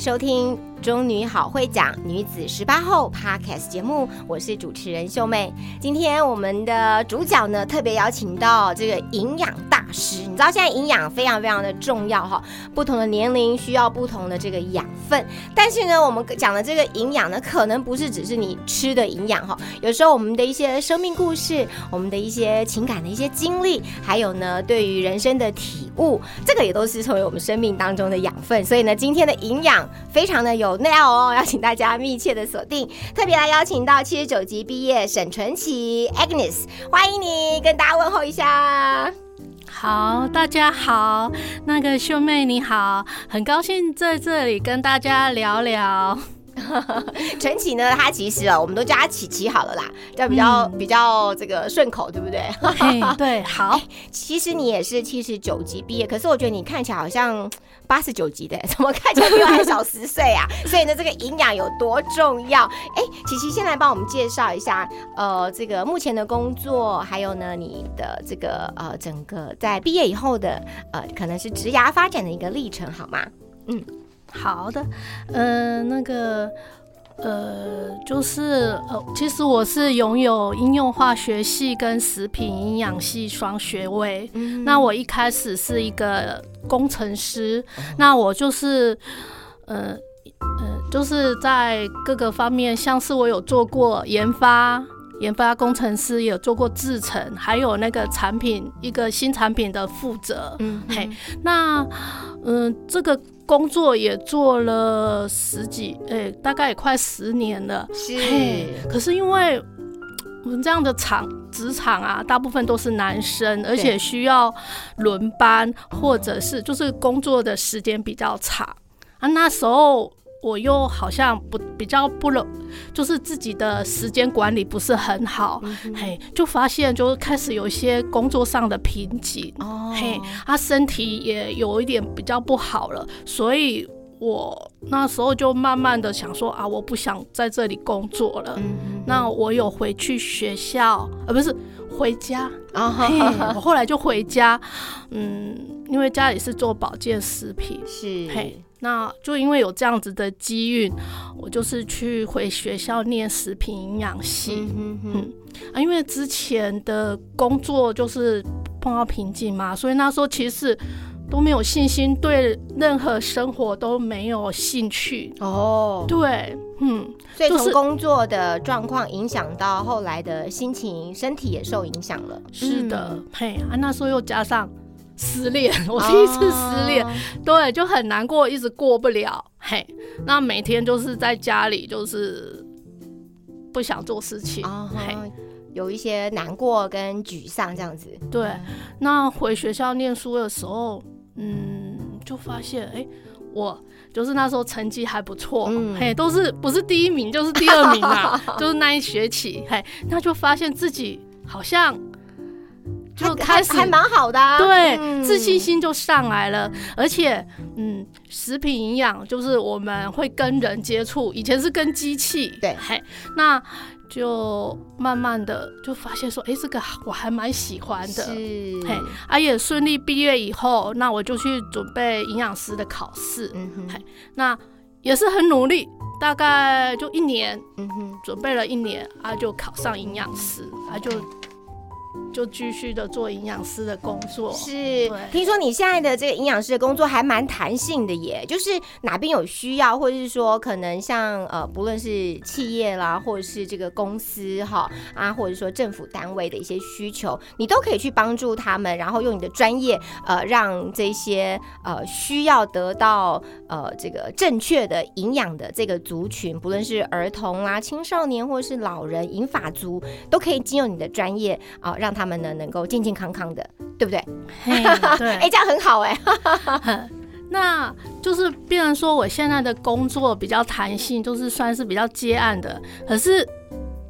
收听。中女好会讲女子十八后 Podcast 节目，我是主持人秀妹。今天我们的主角呢，特别邀请到这个营养大师。你知道现在营养非常非常的重要哈，不同的年龄需要不同的这个养分。但是呢，我们讲的这个营养呢，可能不是只是你吃的营养哈，有时候我们的一些生命故事，我们的一些情感的一些经历，还有呢，对于人生的体悟，这个也都是成为我们生命当中的养分。所以呢，今天的营养非常的有。料哦，邀请大家密切的锁定，特别来邀请到七十九级毕业沈纯琪 Agnes，欢迎你跟大家问候一下。好，大家好，那个秀妹你好，很高兴在这里跟大家聊聊。陈启呢？他其实啊，我们都叫他琪琪好了啦，叫比较比较这个顺口，对不对？对，好。其实你也是七十九级毕业，可是我觉得你看起来好像八十九级的，怎么看起来比我还小十岁啊？所以呢，这个营养有多重要？哎，琪琪，先来帮我们介绍一下，呃，这个目前的工作，还有呢，你的这个呃，整个在毕业以后的呃，可能是职涯发展的一个历程，好吗？嗯。好的，呃，那个，呃，就是呃，其实我是拥有应用化学系跟食品营养系双学位。那我一开始是一个工程师，那我就是，呃，呃，就是在各个方面，像是我有做过研发。研发工程师也有做过制程，还有那个产品一个新产品的负责。嗯，嘿，那嗯，这个工作也做了十几，哎，大概也快十年了。是，可是因为我们这样的厂职场啊，大部分都是男生，而且需要轮班，或者是就是工作的时间比较长啊，那时候。我又好像不比较不了，就是自己的时间管理不是很好，嘿，就发现就开始有一些工作上的瓶颈，嘿，他身体也有一点比较不好了，所以我那时候就慢慢的想说啊，我不想在这里工作了，那我有回去学校，呃，不是回家，我后来就回家，嗯，因为家里是做保健食品，是，嘿。那就因为有这样子的机运，我就是去回学校念食品营养系。嗯嗯啊，因为之前的工作就是碰到瓶颈嘛，所以那时候其实都没有信心，对任何生活都没有兴趣。哦，对，嗯，所以从工作的状况影响到后来的心情、身体也受影响了。是的，嘿啊，那时候又加上。失恋，我第一次失恋，对，就很难过，一直过不了。嘿，那每天就是在家里，就是不想做事情，嘿，有一些难过跟沮丧这样子。对，那回学校念书的时候，嗯，就发现，哎，我就是那时候成绩还不错，嘿，都是不是第一名就是第二名啊，就是那一学期，嘿，那就发现自己好像。就开始还蛮好的，对，自信心就上来了，而且，嗯，食品营养就是我们会跟人接触，以前是跟机器，对，嘿，那就慢慢的就发现说，哎，这个我还蛮喜欢的，是，嘿，啊也顺利毕业以后，那我就去准备营养师的考试，嗯哼，嘿，那也是很努力，大概就一年，嗯哼，准备了一年啊，就考上营养师，啊就。就继续的做营养师的工作。是，听说你现在的这个营养师的工作还蛮弹性的耶，就是哪边有需要，或者是说可能像呃，不论是企业啦，或者是这个公司哈啊，或者说政府单位的一些需求，你都可以去帮助他们，然后用你的专业呃，让这些呃需要得到呃这个正确的营养的这个族群，不论是儿童啦、青少年或者是老人、银发族，都可以经由你的专业啊让。让他们呢能够健健康康的，对不对？对，哎，这样很好哎。那就是变成说，我现在的工作比较弹性，就是算是比较接案的。可是，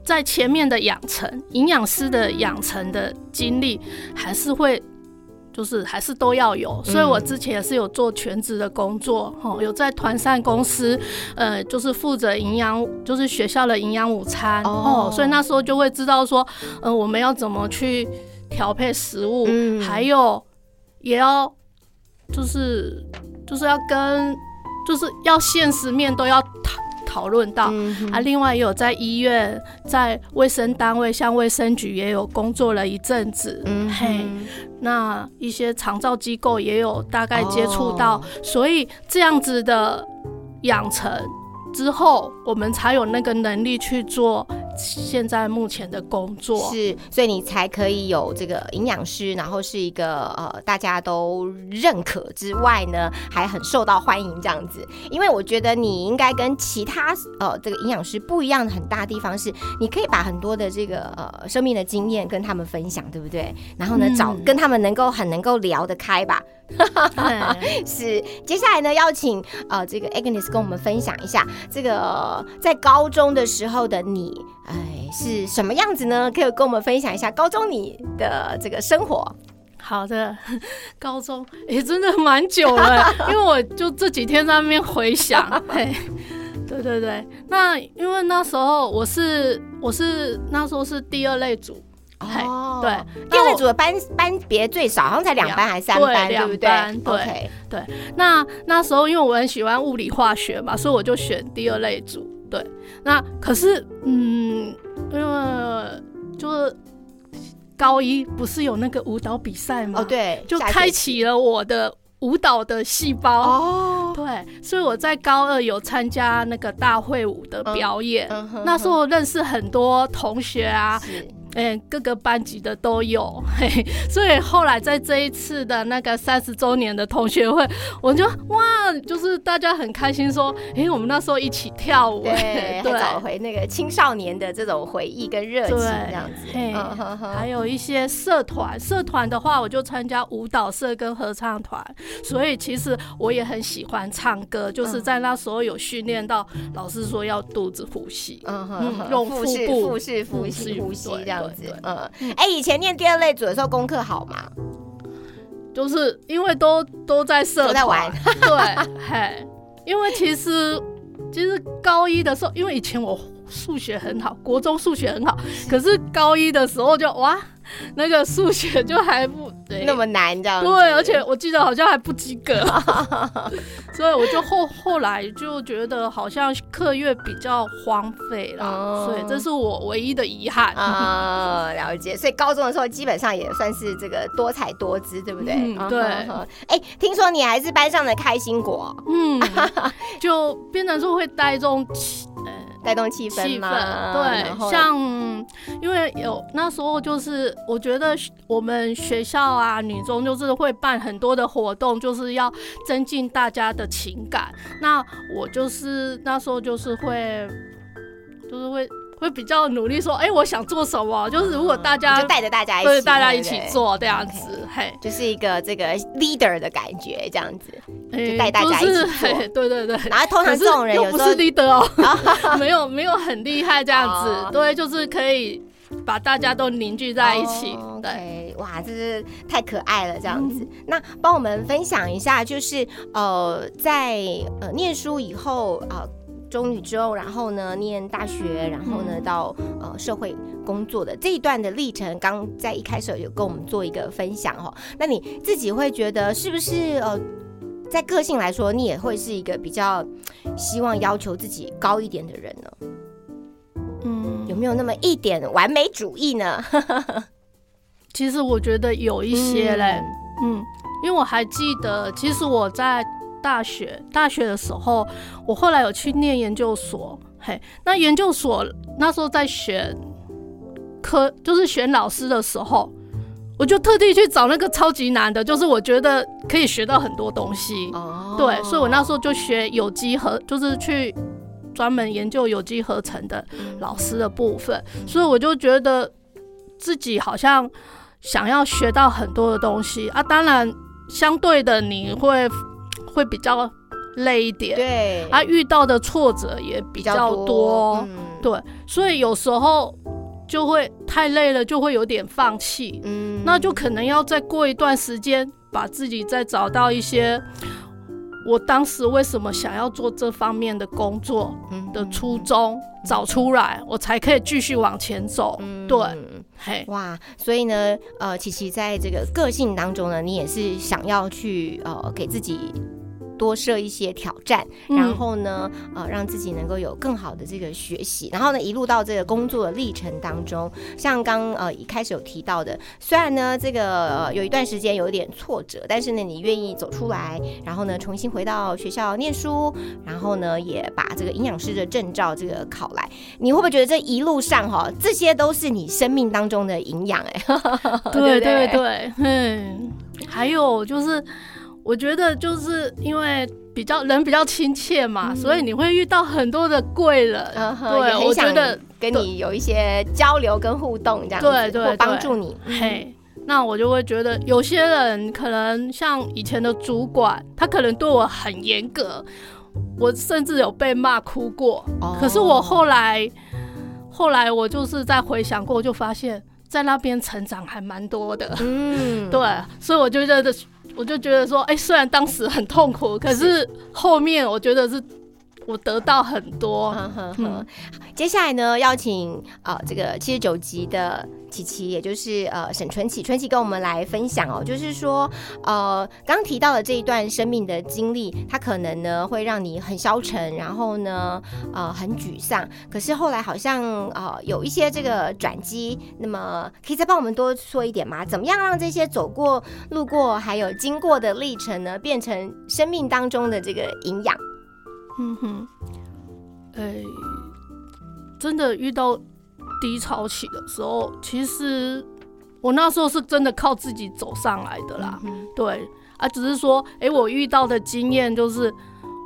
在前面的养成，营养师的养成的经历，还是会，就是还是都要有。所以我之前也是有做全职的工作，哦，有在团膳公司，呃，就是负责营养，就是学校的营养午餐哦。所以那时候就会知道说，嗯，我们要怎么去调配食物，还有也要。就是就是要跟，就是要现实面都要讨讨论到啊。另外也有在医院，在卫生单位，像卫生局也有工作了一阵子。嗯嘿，那一些长照机构也有大概接触到，所以这样子的养成之后，我们才有那个能力去做。现在目前的工作是，所以你才可以有这个营养师，然后是一个呃大家都认可之外呢，还很受到欢迎这样子。因为我觉得你应该跟其他呃这个营养师不一样的很大地方是，你可以把很多的这个呃生命的经验跟他们分享，对不对？然后呢，找跟他们能够很能够聊得开吧。是，接下来呢，邀请呃这个 Agnes 跟我们分享一下这个在高中的时候的你，哎是什么样子呢？可以跟我们分享一下高中你的这个生活。好的，高中也真的蛮久了，因为我就这几天在那边回想，嘿，对对对，那因为那时候我是我是那时候是第二类组。哦，对，第二组的班班别最少，好像才两班还是三班，对不对？对对。那那时候因为我很喜欢物理化学嘛，所以我就选第二类组。对，那可是嗯，因为就是高一不是有那个舞蹈比赛吗？哦，对，就开启了我的舞蹈的细胞。哦，对，所以我在高二有参加那个大会舞的表演，那时候认识很多同学啊。哎，各个班级的都有，嘿，所以后来在这一次的那个三十周年的同学会，我就哇，就是大家很开心说，哎，我们那时候一起跳舞，对，找回那个青少年的这种回忆跟热情，这样子。嘿，还有一些社团，社团的话，我就参加舞蹈社跟合唱团，所以其实我也很喜欢唱歌，就是在那时候有训练到，老师说要肚子呼吸，嗯哼，用腹部腹式呼吸呼吸这样。嗯，哎，以前念第二类组的时候功课好吗？就是因为都都在社在玩，对，嘿，因为其实其实高一的时候，因为以前我数学很好，国中数学很好，可是高一的时候就哇。那个数学就还不那么难，这样对，而且我记得好像还不及格，所以我就后后来就觉得好像课业比较荒废了，所以这是我唯一的遗憾啊。了解，所以高中的时候基本上也算是这个多彩多姿，对不对？对。哎，听说你还是班上的开心果，嗯，就变成说会带动气，带动气氛，嘛氛对，像因为有那时候就是。我觉得我们学校啊，女中就是会办很多的活动，就是要增进大家的情感。那我就是那时候就是会，就是会会比较努力说，哎，我想做什么？就是如果大家就带着大家一起，大家一起做这样子，嘿，就是一个这个 leader 的感觉，这样子，就带大家一起做。对对对。然后通常这种人有不是 leader 哦，没有没有很厉害这样子，对，就是可以。把大家都凝聚在一起，对，哇，这是太可爱了，这样子。那帮我们分享一下，就是呃，在呃念书以后啊，中女之后，然后呢念大学，然后呢到呃社会工作的这一段的历程，刚在一开始有跟我们做一个分享哦。那你自己会觉得是不是呃，在个性来说，你也会是一个比较希望要求自己高一点的人呢？嗯有没有那么一点完美主义呢？其实我觉得有一些嘞，嗯，因为我还记得，其实我在大学大学的时候，我后来有去念研究所，嘿，那研究所那时候在选科，就是选老师的时候，我就特地去找那个超级难的，就是我觉得可以学到很多东西，哦，对，所以我那时候就学有机和，就是去。专门研究有机合成的老师的部分，所以我就觉得自己好像想要学到很多的东西啊，当然相对的你会会比较累一点，对，啊，遇到的挫折也比较多，嗯，对，所以有时候就会太累了，就会有点放弃，嗯。那就可能要再过一段时间，把自己再找到一些我当时为什么想要做这方面的工作嗯。的初衷找出来，我才可以继续往前走。嗯。对，嘿，哇，所以呢，呃，琪琪在这个个性当中呢，你也是想要去呃给自己。多设一些挑战，嗯。然后呢，呃，让自己能够有更好的这个学习，然后呢，一路到这个工作的历程当中，像刚呃一开始有提到的，虽然呢这个、呃、有一段时间有一点挫折，但是呢，你愿意走出来，然后呢，重新回到学校念书，然后呢，也把这个营养师的证照这个考来，你会不会觉得这一路上哈，这些都是你生命当中的营养哎？对对对，嗯，还有就是，我觉得就是因为比较人比较亲切嘛，所以你会遇到很多的贵人。对，我觉得跟你有一些交流跟互动这样子，对对或帮助你。嘿，那我就会觉得有些人可能像以前的主管，他可能对我很严格，我甚至有被骂哭过。哦可是我后来，后来我就是在回想过，就发现，在那边成长还蛮多的。嗯，对，所以我就觉得，我就觉得说，哎、虽然当时很痛苦，可是。后面我觉得是我得到很多。哼哼嗯，接下来呢，邀请呃这个七十九集的琪琪，也就是呃沈春琪，春琪跟我们来分享哦，就是说呃刚提到的这一段生命的经历，它可能呢会让你很消沉，然后呢呃很沮丧，可是后来好像呃有一些这个转机，那么可以再帮我们多说一点吗？怎么样让这些走过、路过还有经过的历程呢，变成生命当中的这个营养？嗯哼，哎、真的遇到低潮期的时候，其实我那时候是真的靠自己走上来的啦。嗯对啊，只是说，哎、我遇到的经验就是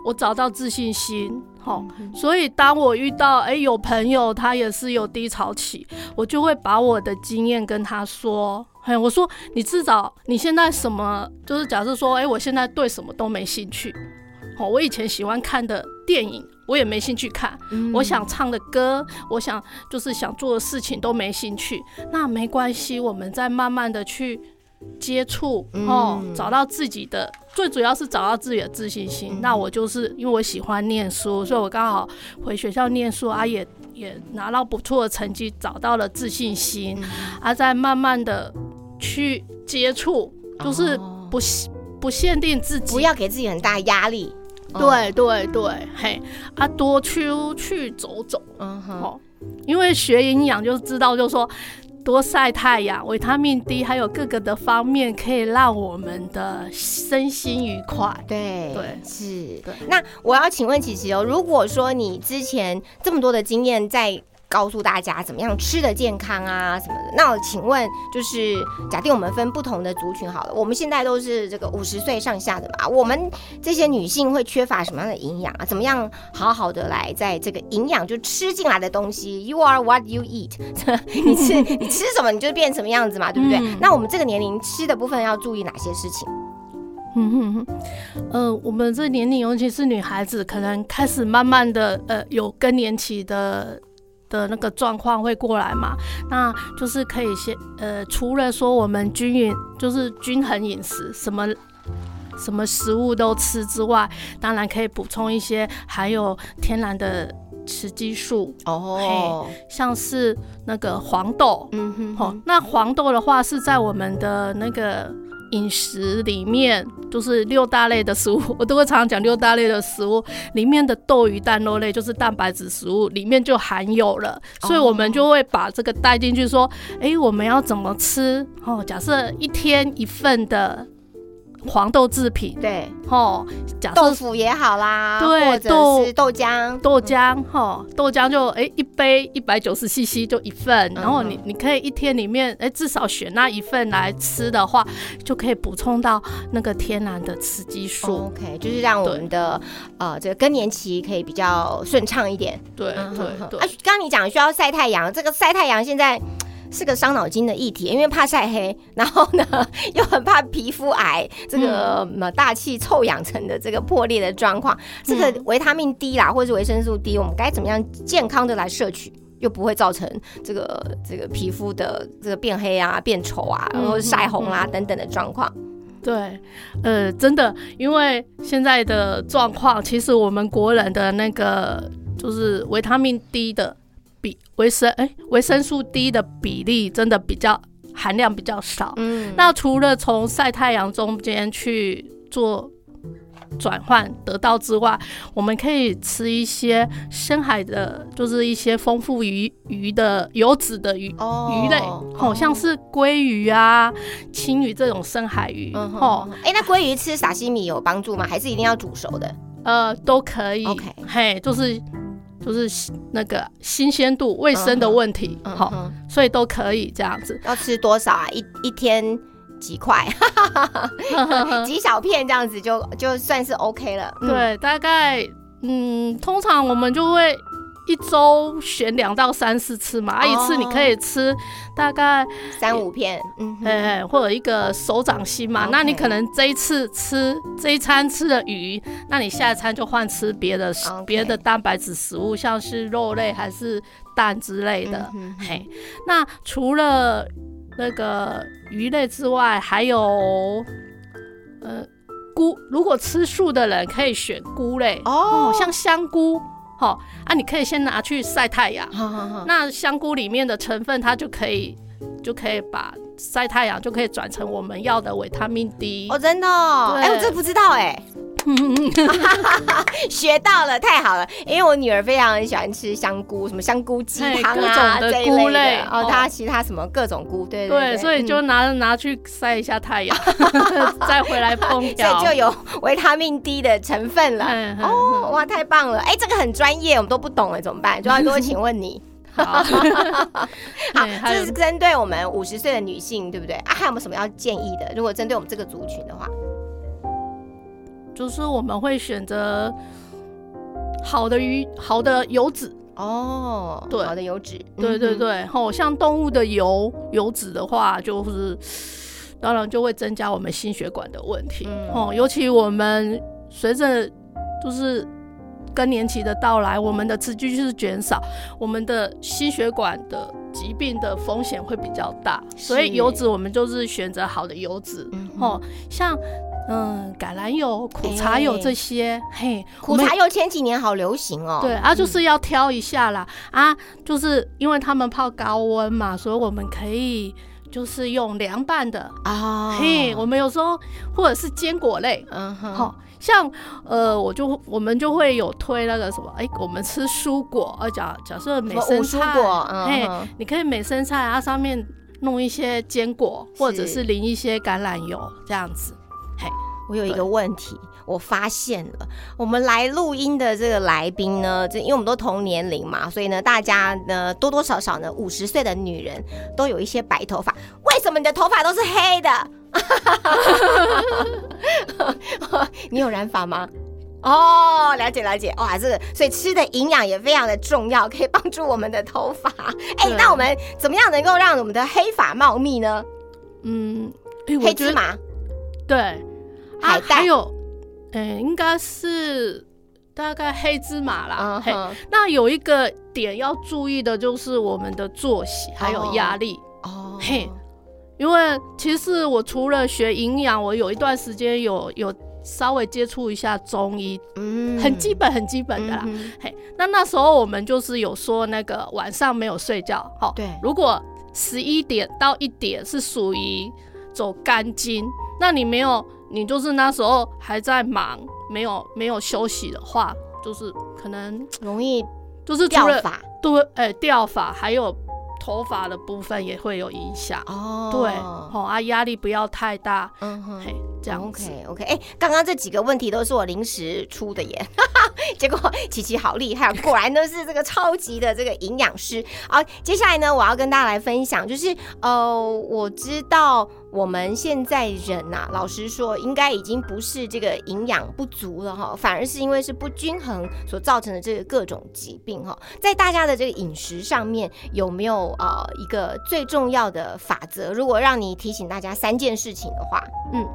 我找到自信心，好，所以当我遇到哎、有朋友他也是有低潮期，我就会把我的经验跟他说，嘿，我说你至少你现在什么，就是假设说，哎、我现在对什么都没兴趣，哦，我以前喜欢看的电影我也没兴趣看，嗯我想唱的歌，我想就是想做的事情都没兴趣，那没关系，我们再慢慢的去接触哦，嗯找到自己的，最主要是找到自己的自信心。嗯那我就是因为我喜欢念书，所以我刚好回学校念书啊，也也拿到不错的成绩，找到了自信心，嗯啊，再慢慢的去接触，就是哦不不限定自己，不要给自己很大压力。哦，对对对，嘿啊，多出去走走。嗯哼，哦，因为学营养就知道，就是说多晒太阳，维他命 D 还有各个的方面，可以让我们的身心愉快。对对是。对那我要请问琪琪哦，如果说你之前这么多的经验在。告诉大家怎么样吃的健康啊什么的。那我请问，就是假定我们分不同的族群好了，我们现在都是这个五十岁上下的嘛，我们这些女性会缺乏什么样的营养啊？怎么样好好的来在这个营养就吃进来的东西，You are what you eat，你吃 你吃什么你就变什么样子嘛，对不对？嗯那我们这个年龄吃的部分要注意哪些事情？嗯哼哼，呃，我们这年龄，尤其是女孩子，可能开始慢慢的呃有更年期的。的那个状况会过来嘛？那就是可以先呃，除了说我们均匀就是均衡饮食，什么什么食物都吃之外，当然可以补充一些含有天然的雌激素，哦，像是那个黄豆。嗯哼哦，那黄豆的话是在我们的那个饮食里面，就是六大类的食物，我都会常常讲六大类的食物里面的豆鱼蛋肉类，就是蛋白质食物里面就含有了，所以我们就会把这个带进去，说，诶，我们要怎么吃？哦，假设一天一份的黄豆制品，对，豆腐也好啦，对或者豆是豆浆，豆浆哈，豆浆就哎、一杯一百九十 CC 就一份，然后你嗯。你可以一天里面哎、至少选那一份来吃的话，就可以补充到那个天然的雌激素。OK，就是让我们的呃这个更年期可以比较顺畅一点。对对对。啊，刚刚你讲需要晒太阳，这个晒太阳现在是个伤脑筋的议题，因为怕晒黑，然后呢 又很怕皮肤癌，这个么大气臭氧层的这个破裂的状况。这个维他命 D 啦，或者是维生素 D，我们该怎么样健康的来摄取，又不会造成这个这个皮肤的这个变黑啊、变丑啊，然后晒红啦、等等的状况。对，呃，真的，因为现在的状况，其实我们国人的那个就是维他命 D 的比维生哎维生素 D 的比例真的比较含量比较少。嗯，那除了从晒太阳中间去做转换得到之外，我们可以吃一些深海的，就是一些丰富鱼鱼的油脂的鱼、哦鱼类，好、像是鲑鱼啊、青鱼这种深海鱼，嗯哦，哎、那鲑鱼吃沙西米有帮助吗？还是一定要煮熟的？呃，都可以。OK 嘿，就是就是那个新鲜度、卫生的问题，好、所以都可以这样子。要吃多少啊？一一天几块，几小片这样子就就算是 OK 了。嗯，对，大概嗯，通常我们就会一周选两到三四次嘛，啊，一次你可以吃大概三五片，嗯或者一个手掌心嘛，那你可能这一次吃这一餐吃的鱼，那你下一餐就换吃别的别的蛋白质食物，像是肉类还是蛋之类的。嘿，那除了那个鱼类之外，还有呃菇。如果吃素的人可以选菇类。哦像香菇，好、啊，你可以先拿去晒太阳。好好好，那香菇里面的成分，它就可以就可以把晒太阳就可以转成我们要的维他命 D。哦，真的、哎、我这不知道哎、学到了，太好了！因为我女儿非常喜欢吃香菇，什么香菇鸡汤啊种的这一类菇类的，哦哦，她其他什么各种菇，对对，对，所以就嗯拿拿去晒一下太阳，再回来烹所调。以就有维他命 D 的成分了。哦，哇，太棒了！哎，这个很专业，我们都不懂哎，怎么办？就要多请问你。好，这是针对我们五十岁的女性，对不对？啊，还有没有什么要建议的？如果针对我们这个族群的话，就是我们会选择好的鱼、好的油脂。哦，对好的油脂，对对对，吼、像动物的油油脂的话，就是当然就会增加我们心血管的问题。嗯哦，尤其我们随着就是更年期的到来，我们的雌激素减少，我们的心血管的疾病的风险会比较大。所以油脂我们就是选择好的油脂。嗯哦，像嗯橄榄油、苦茶油这些，嘿，苦茶油前几年好流行哦。对啊，就是要挑一下啦、啊，就是因为他们泡高温嘛，所以我们可以就是用凉拌的。啊，嘿，我们有时候或者是坚果类，嗯哼，好、像呃，我就我们就会有推那个什么，哎、我们吃蔬果，呃，假假设美生菜，蔬果，嗯嘿，你可以美生菜啊上面弄一些坚果，或者是是淋一些橄榄油这样子。我有一个问题，我发现了，我们来录音的这个来宾呢，这因为我们都同年龄嘛，所以呢，大家呢多多少少呢，五十岁的女人都有一些白头发。为什么你的头发都是黑的？你有染发吗？哦，了解了解，哇，这个所以吃的营养也非常的重要，可以帮助我们的头发。哎、对那我们怎么样能够让我们的黑发茂密呢？嗯，黑芝麻，对，啊，海带还有，呃、应该是大概黑芝麻啦。嘿，嗯哼，那有一个点要注意的就是我们的作息还有压力，哦，嘿因为其实我除了学营养，我有一段时间有有稍微接触一下中医，嗯。很基本很基本的啦。嗯嘿，那那时候我们就是有说那个晚上没有睡觉，好，对。如果十一点到一点是属于走肝经，那你没有，你就是那时候还在忙，没有没有休息的话，就是可能容易 就是掉发对，哎、掉发，还有头发的部分也会有影响。哦对，哦啊，压力不要太大，嗯哼，嘿，这样子。OK OK，哎、刚刚这几个问题都是我临时出的耶，结果琪琪好厉害，果然都是这个超级的这个营养师。好，接下来呢，我要跟大家来分享，就是呃，我知道我们现在人呐、老实说，应该已经不是这个营养不足了哈，反而是因为是不均衡所造成的这个各种疾病哈。在大家的这个饮食上面，有没有呃一个最重要的法则？如果让你提醒大家三件事情的话，嗯。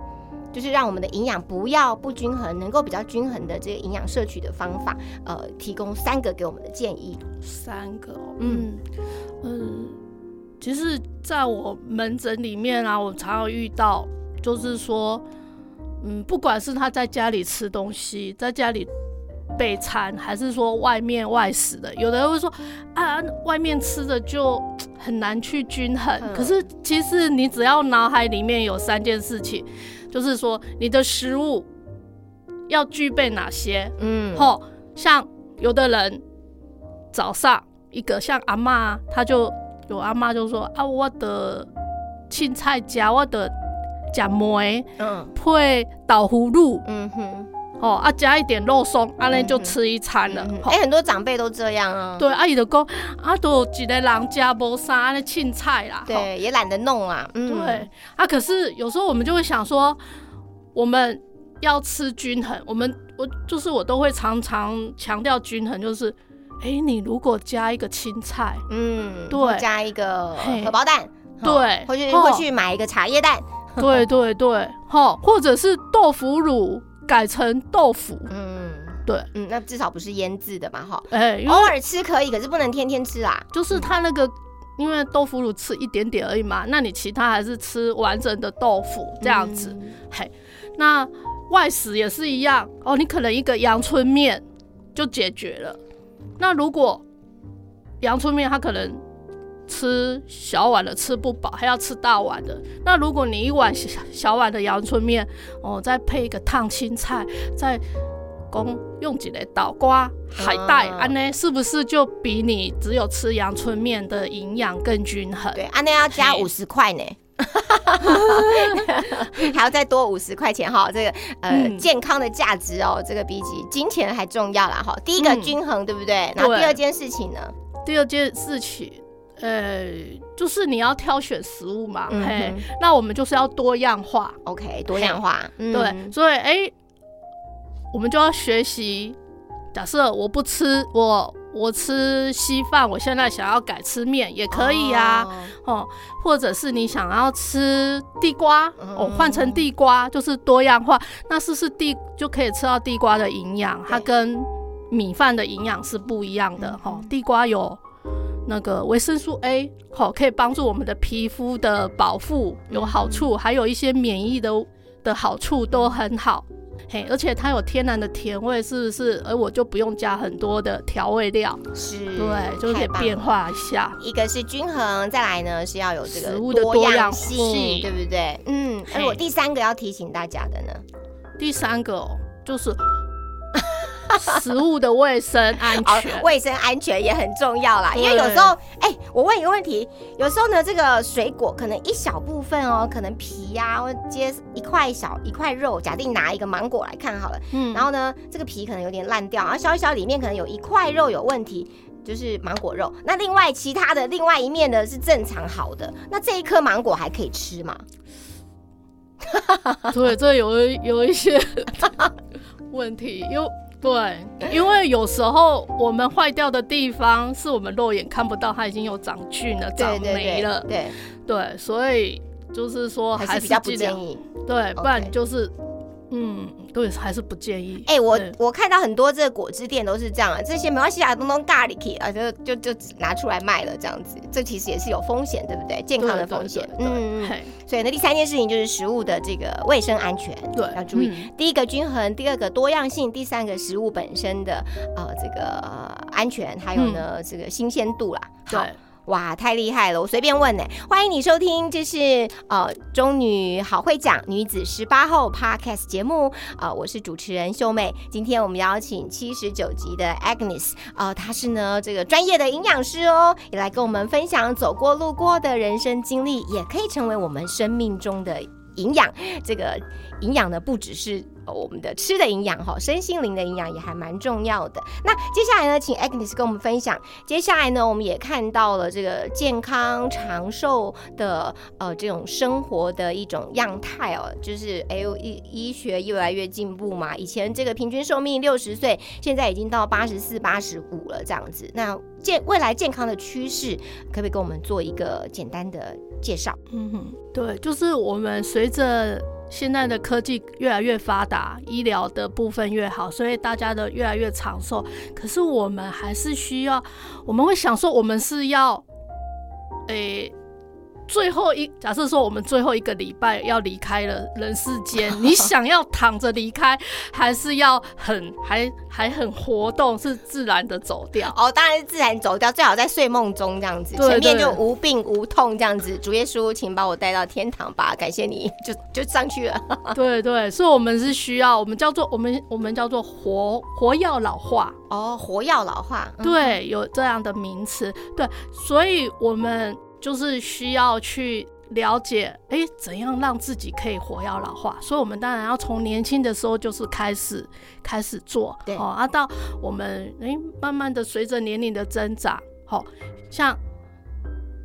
就是让我们的营养不要不均衡，能够比较均衡的这个营养摄取的方法，呃，提供三个给我们的建议。三个、哦，嗯嗯嗯，其实在我门诊里面啊，我常常遇到，就是说，嗯，不管是他在家里吃东西，在家里备餐，还是说外面外食的，有的人会说啊，外面吃的就很难去均衡。嗯可是其实你只要脑海里面有三件事情，就是说你的食物要具备哪些，嗯，吼，像有的人早上一个像阿嬷，她就有阿妈就说啊，我的青菜夹我的夹梅嗯。配豆腐乳，嗯哼，哦啊加一点肉松，安尼就吃一餐了。哎、很多长辈都这样啊。对，阿姨就讲啊，都有一个人家无啥安尼青菜啦。吼。对，也懒得弄啊。嗯，对啊，可是有时候我们就会想说，我们要吃均衡，我们我就是我都会常常强调均衡，就是，哎、你如果加一个青菜，嗯，对加一个荷包蛋，对或去哦会去买一个茶叶蛋。对 对 对，哈，或者是豆腐乳改成豆腐，嗯，对，嗯，那至少不是腌制的嘛，哈。哎、偶尔吃可以，可是不能天天吃啊。就是它那个。因为豆腐乳吃一点点而已嘛，那你其他还是吃完整的豆腐这样子。嗯嘿，那外食也是一样哦，你可能一个阳春面就解决了。那如果阳春面它可能吃小碗的吃不饱，还要吃大碗的，那如果你一碗小小碗的阳春面哦，再配一个烫青菜，再公用几个倒瓜、海带，啊安呢、是不是就比你只有吃阳春面的营养更均衡？对，安呢要加五十块呢。还要再多五十块钱哈，这个呃、嗯健康的价值哦，这个比起金钱还重要啦哈。第一个嗯均衡，对不对？然后第二件事情呢，第二件事情，呃，就是你要挑选食物嘛，嗯嘿，那我们就是要多样化，OK，多样化，嗯对，所以哎、我们就要学习。假设我不吃，我我吃稀饭，我现在想要改吃面也可以啊、哦哦，或者是你想要吃地瓜，嗯哦，换成地瓜就是多样化，那是不是地就可以吃到地瓜的营养？它跟米饭的营养是不一样的哦。地瓜有那个维生素 A，好、可以帮助我们的皮肤的保护有好处，还有一些免疫的的好处都很好。嘿，而且它有天然的甜味，是不是？而我就不用加很多的调味料，是，对，就是可以。变化一下。一个是均衡，再来呢是要有这个食物的多样性，对不对？嗯，而我第三个要提醒大家的呢，第三个、哦、就是 食物的卫生安哦全。，卫生安全也很重要啦。因为有时候，哎、我问一个问题，有时候呢，这个水果可能一小部分哦，可能皮呀、或接一块小一块肉，假定拿一个芒果来看好了，嗯然后呢，这个皮可能有点烂掉，然后削一削里面可能有一块肉有问题。就是芒果肉，那另外其他的另外一面呢是正常好的，那这一颗芒果还可以吃吗？对，这有有一些 问题，因为对，因为有时候我们坏掉的地方是我们肉眼看不到，它已经有长菌了、长霉了，对，对，所以就是说还还是比较不建议。对，不然就是嗯，对，还是不建议。哎、我我看到很多这个果汁店都是这样啊，这些没关系啊，东东咖喱啊，就就就只拿出来卖了这样子，这其实也是有风险，对不对？健康的风险。对对对嗯嗯。所以呢，第三件事情就是食物的这个卫生安全，对，要注意。嗯第一个均衡，第二个多样性，第三个食物本身的呃这个、呃安全，还有呢、这个新鲜度啦。好对。哇，太厉害了！我随便问呢，欢迎你收听，这是呃中女好会讲女子十八后 Podcast 节目，呃，我是主持人秀妹。今天我们邀请七十九集的 Agnes，呃，她是呢这个专业的营养师哦，也来跟我们分享走过路过的人生经历，也可以成为我们生命中的营养。这个营养呢，不只是我们的吃的营养哈，身心灵的营养也还蛮重要的。那接下来呢，请 Agnes 跟我们分享。接下来呢，我们也看到了这个健康长寿的呃这种生活的一种样态哦，就是哎呦医医学越来越进步嘛，以前这个平均寿命六十岁，现在已经到八十四、八十五了这样子。那健未来健康的趋势，可不可以跟我们做一个简单的介绍？嗯哼，对，就是我们随着现在的科技越来越发达，医疗的部分越好，所以大家都越来越长寿。可是我们还是需要，我们会想说，我们是要，诶。最后一假设说，我们最后一个礼拜要离开了人世间，你想要躺着离开，还是要很还还很活动，是自然的走掉？哦，当然是自然走掉，最好在睡梦中这样子，前面就无病无痛这样子。主耶稣，请把我带到天堂吧，感谢你，就就上去了。对对，所以我们是需要，我们叫做我们我们叫做活活药老化。哦，活药老化，对，有这样的名词。对，所以我们。就是需要去了解，哎，怎样让自己可以活要老化？所以，我们当然要从年轻的时候就是开始开始做，对哦，啊，到我们哎，慢慢的随着年龄的增长，好，像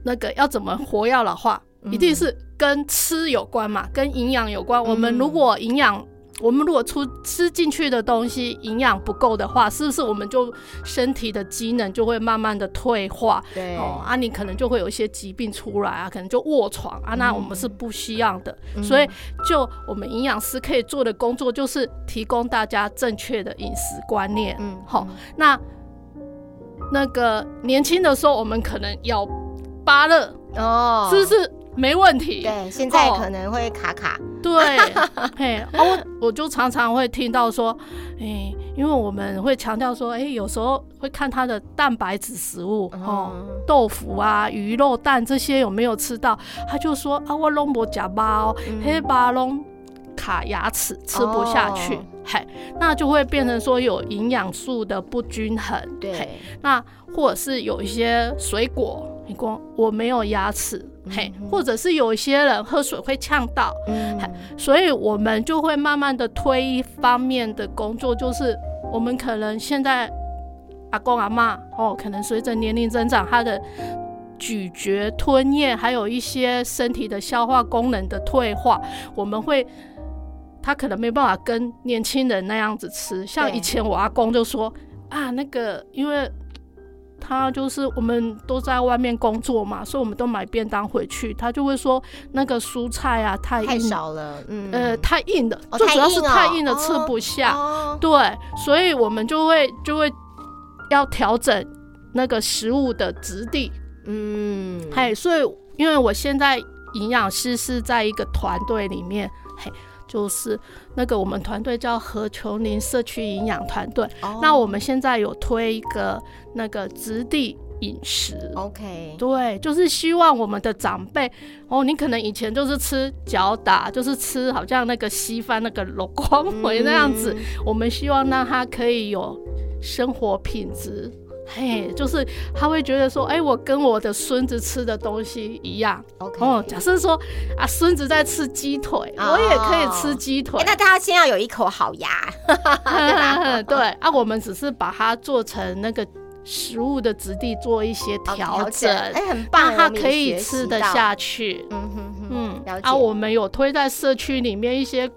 那个要怎么活要老化，一定是跟吃有关嘛，跟营养有关。我们如果营养我们如果出吃进去的东西营养不够的话，是不是我们就身体的机能就会慢慢的退化？对哦，啊，你可能就会有一些疾病出来啊，可能就卧床啊，那我们是不需要的。所以，就我们营养师可以做的工作，就是提供大家正确的饮食观念。嗯，好，那那个年轻的时候，我们可能要芭乐哦，是不是？没问题。对，现在可能会卡卡。对，嘿，我我就常常会听到说，哎，因为我们会强调说，哎，有时候会看它的蛋白质食物，哦，豆腐啊、鱼肉、蛋这些有没有吃到？他就说啊，我拢无夹包，黑巴拢卡牙齿，吃不下去。嘿，那就会变成说有营养素的不均衡。对，那或者是有一些水果，你光我没有牙齿。嘿，或者是有一些人喝水会呛到，嗯，所以我们就会慢慢的推一方面的工作，就是我们可能现在阿公阿妈哦，可能随着年龄增长，他的咀嚼吞咽，还有一些身体的消化功能的退化，我们会他可能没办法跟年轻人那样子吃，像以前我阿公就说啊，那个因为。他就是我们都在外面工作嘛，所以我们都买便当回去。他就会说那个蔬菜啊太太少了，嗯，呃，太硬了，最主要是太硬了，吃不下。对，所以我们就会就会要调整那个食物的质地。嗯，嘿，所以因为我现在营养师是在一个团队里面，嘿。就是那个我们团队叫何琼林社区营养团队，那我们现在有推一个那个质地饮食，OK，对，就是希望我们的长辈哦，你可能以前就是吃脚打，就是吃好像那个稀饭那个老光 回那样子，我们希望让他可以有生活品质。嘿，就是他会觉得说，哎，我跟我的孙子吃的东西一样。OK，哦，假设说啊，孙子在吃鸡腿，我也可以吃鸡腿。那他先要有一口好牙，对啊，我们只是把它做成那个食物的质地做一些调整，哎，很棒，他可以吃得下去。嗯哼哼，嗯，啊，我们有推在社区里面一些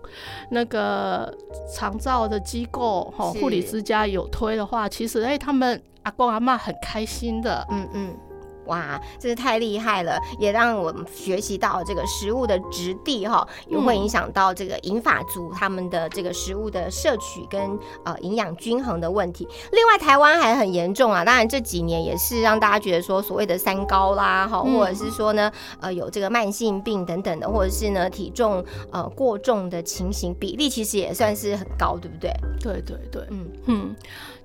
那个长照的机构，哈，护理之家有推的话，其实哎，他们。阿公阿妈很开心的，嗯嗯，哇，真是太厉害了，也让我们学习到这个食物的质地哈，也会影响到这个银发族他们的这个食物的摄取跟呃营养均衡的问题。另外，台湾还很严重啊，当然这几年也是让大家觉得说所谓的三高啦，哈，或者是说呢，呃，有这个慢性病等等的，或者是呢体重呃过重的情形比例，其实也算是很高，对不对？对对对，嗯嗯，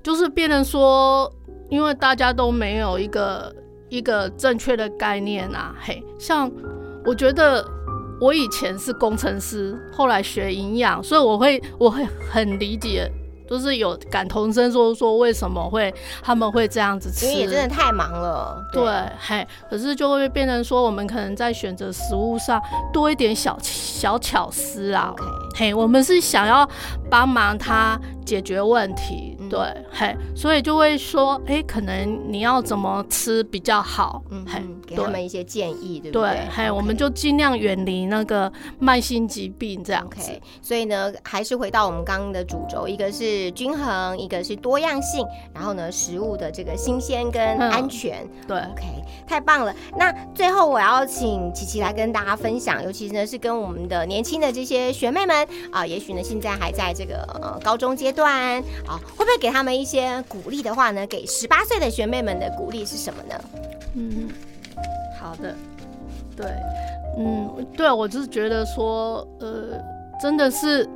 就是变成说。因为大家都没有一个一个正确的概念啊，嘿，像我觉得我以前是工程师，后来学营养，所以我会我会很理解就是有感同身受，说为什么会他们会这样子吃，因为也真的太忙了。对，嘿，可是就会变成说，我们可能在选择食物上多一点小小巧思啊。嘿，我们是想要帮忙他解决问题，对，嘿，所以就会说，哎，可能你要怎么吃比较好，嗯，嘿，给他们一些建议，对不对？对，嘿，我们就尽量远离那个慢性疾病这样子。所以呢，还是回到我们刚刚的主轴，一个是均衡，一个是多样性，然后呢，食物的这个新鲜跟安全，对，OK，太棒了。那最后我要请琪琪来跟大家分享，尤其呢是跟我们的年轻的这些学妹们。啊，也许呢，现在还在这个呃高中阶段啊，会不会给他们一些鼓励的话呢？给十八岁的学妹们的鼓励是什么呢？嗯，好的，对，嗯，对我就是觉得说，呃，真的是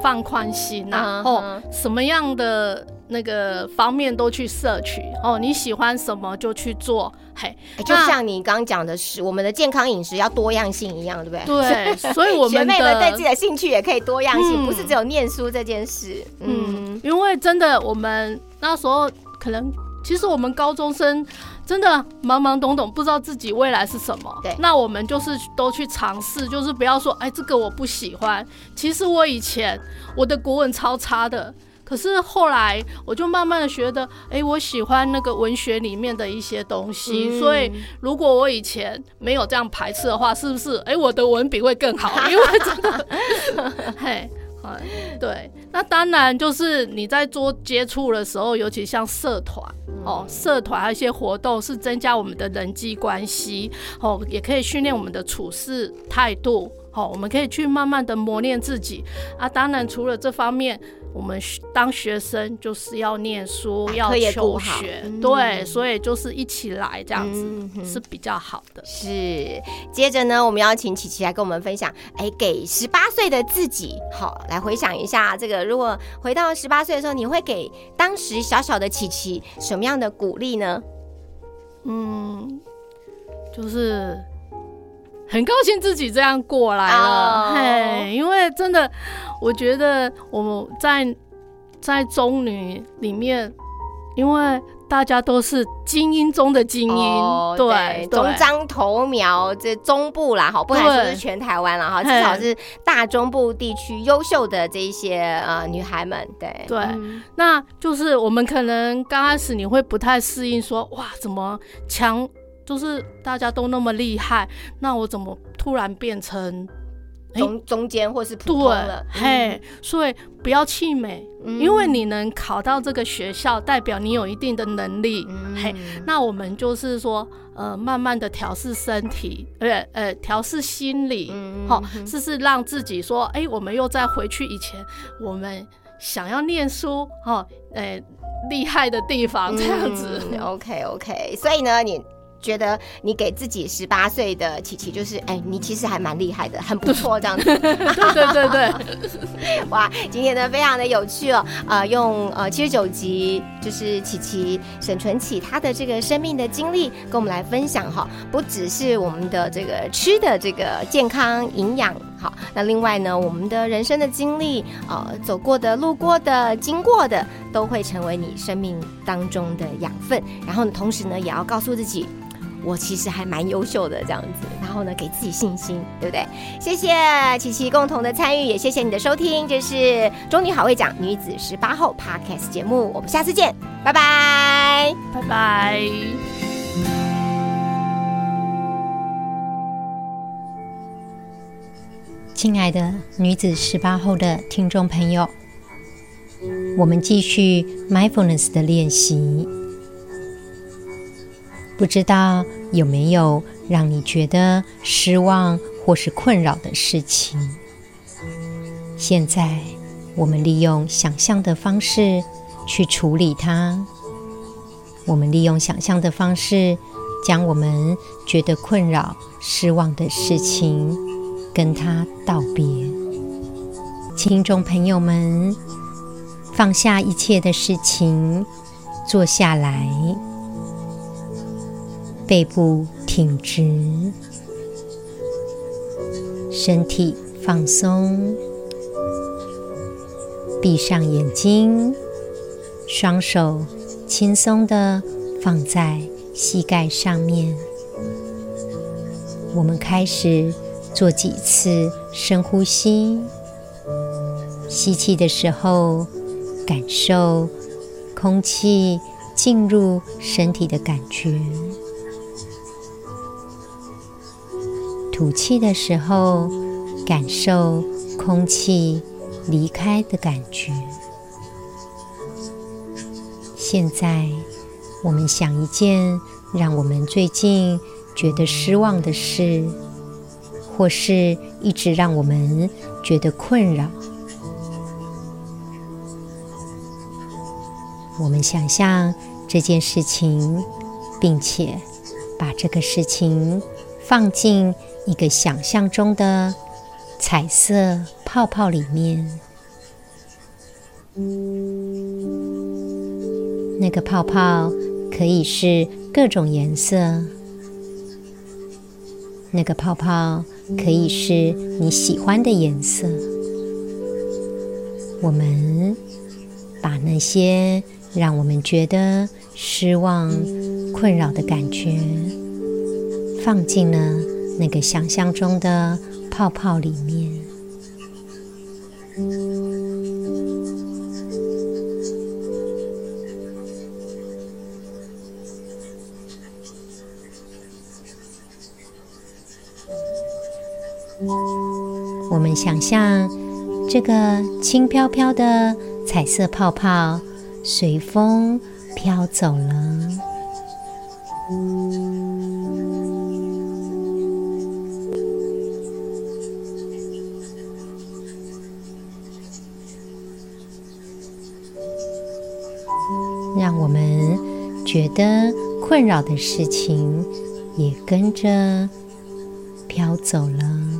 放宽心呐，哦，什么样的。那个方面都去摄取哦，你喜欢什么就去做，嘿，就像你刚刚讲的是，我们的健康饮食要多样性一样，对不对？对，所以我们学妹们对自己的兴趣也可以多样性，不是只有念书这件事。嗯，因为真的，我们那时候可能，其实我们高中生真的懵懵懂懂，不知道自己未来是什么。对，那我们就是都去尝试，就是不要说，哎，这个我不喜欢。其实我以前我的国文超差的。可是后来，我就慢慢的觉得，哎，我喜欢那个文学里面的一些东西。所以，如果我以前没有这样排斥的话，是不是？哎，我的文笔会更好？因为真的，嘿，对。那当然，就是你在做接触的时候，尤其像社团哦，社团一些活动是增加我们的人际关系哦，也可以训练我们的处事态度哦，我们可以去慢慢的磨练自己啊。当然，除了这方面。我们当学生就是要念书，要求学，对，所以就是一起来这样子是比较好的。是，接着呢，我们要请琪琪来跟我们分享，哎，给十八岁的自己，好，来回想一下，这个如果回到十八岁的时候，你会给当时小小的琪琪什么样的鼓励呢？嗯，就是。很高兴自己这样过来了，嘿，因为真的，我觉得我们在在中女里面，因为大家都是精英中的精英，对，中张头苗这中部啦，好，不能说是全台湾了哈，至少是大中部地区优秀的这一些呃女孩们，对。对，那就是我们可能刚开始你会不太适应，说哇，怎么强。就是大家都那么厉害，那我怎么突然变成中中间或是普通了？嘿，所以不要气馁，因为你能考到这个学校，代表你有一定的能力。嘿，那我们就是说，呃，慢慢的调试身体，呃呃，调试心理，好，就是让自己说，哎，我们又再回去以前我们想要念书，哈，呃，厉害的地方这样子。OK OK，所以呢，你。觉得你给自己十八岁的琪琪，就是哎，你其实还蛮厉害的，很不错这样子。对对对对，哇，今天呢非常的有趣哦，呃，用呃七十九集就是琪琪沈纯启他的这个生命的经历跟我们来分享哈，不只是我们的这个吃的这个健康营养好，那另外呢，我们的人生的经历呃走过的、路过的、经过的，都会成为你生命当中的养分。然后呢，同时呢，也要告诉自己。我其实还蛮优秀的，这样子，然后呢，给自己信心，对不对？谢谢琪琪共同的参与，也谢谢你的收听，这是《中女好会讲女子十八后》Podcast 节目，我们下次见，拜拜，拜拜。亲爱的女子十八后的听众朋友，我们继续 Mindfulness 的练习。不知道有没有让你觉得失望或是困扰的事情？现在，我们利用想象的方式去处理它。我们利用想象的方式，将我们觉得困扰、失望的事情跟他道别。听众朋友们，放下一切的事情，坐下来。背部挺直，身体放松，闭上眼睛，双手轻松的放在膝盖上面。我们开始做几次深呼吸。吸气的时候，感受空气进入身体的感觉；吐气的时候，感受空气离开的感觉。现在，我们想一件让我们最近觉得失望的事，或是一直让我们觉得困扰。我们想象这件事情，并且把这个事情放进一个想象中的彩色泡泡里面。那个泡泡可以是各种颜色，那个泡泡可以是你喜欢的颜色。我们把那些。让我们觉得失望、困扰的感觉，放进了那个想象中的泡泡里面。想象这个轻飘飘的彩色泡泡。随风飘走了。让我们觉得困扰的事情也跟着飘走了。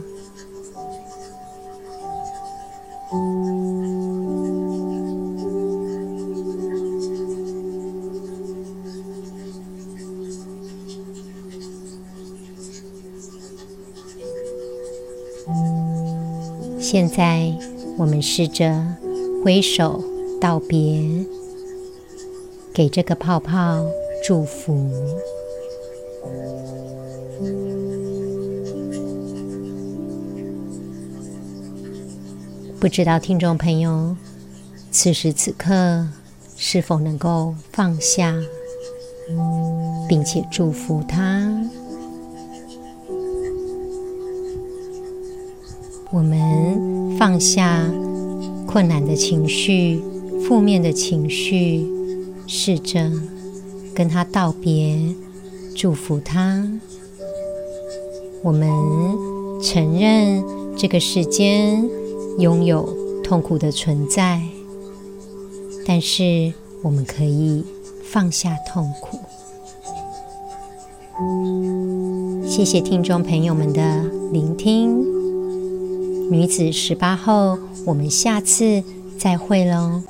现在，我们试着挥手道别，给这个泡泡祝福。不知道听众朋友，此时此刻是否能够放下，并且祝福他？我们放下困难的情绪、负面的情绪，试着跟他道别，祝福他。我们承认这个世间拥有痛苦的存在，但是我们可以放下痛苦。谢谢听众朋友们的聆听。女子十八后，我们下次再会喽。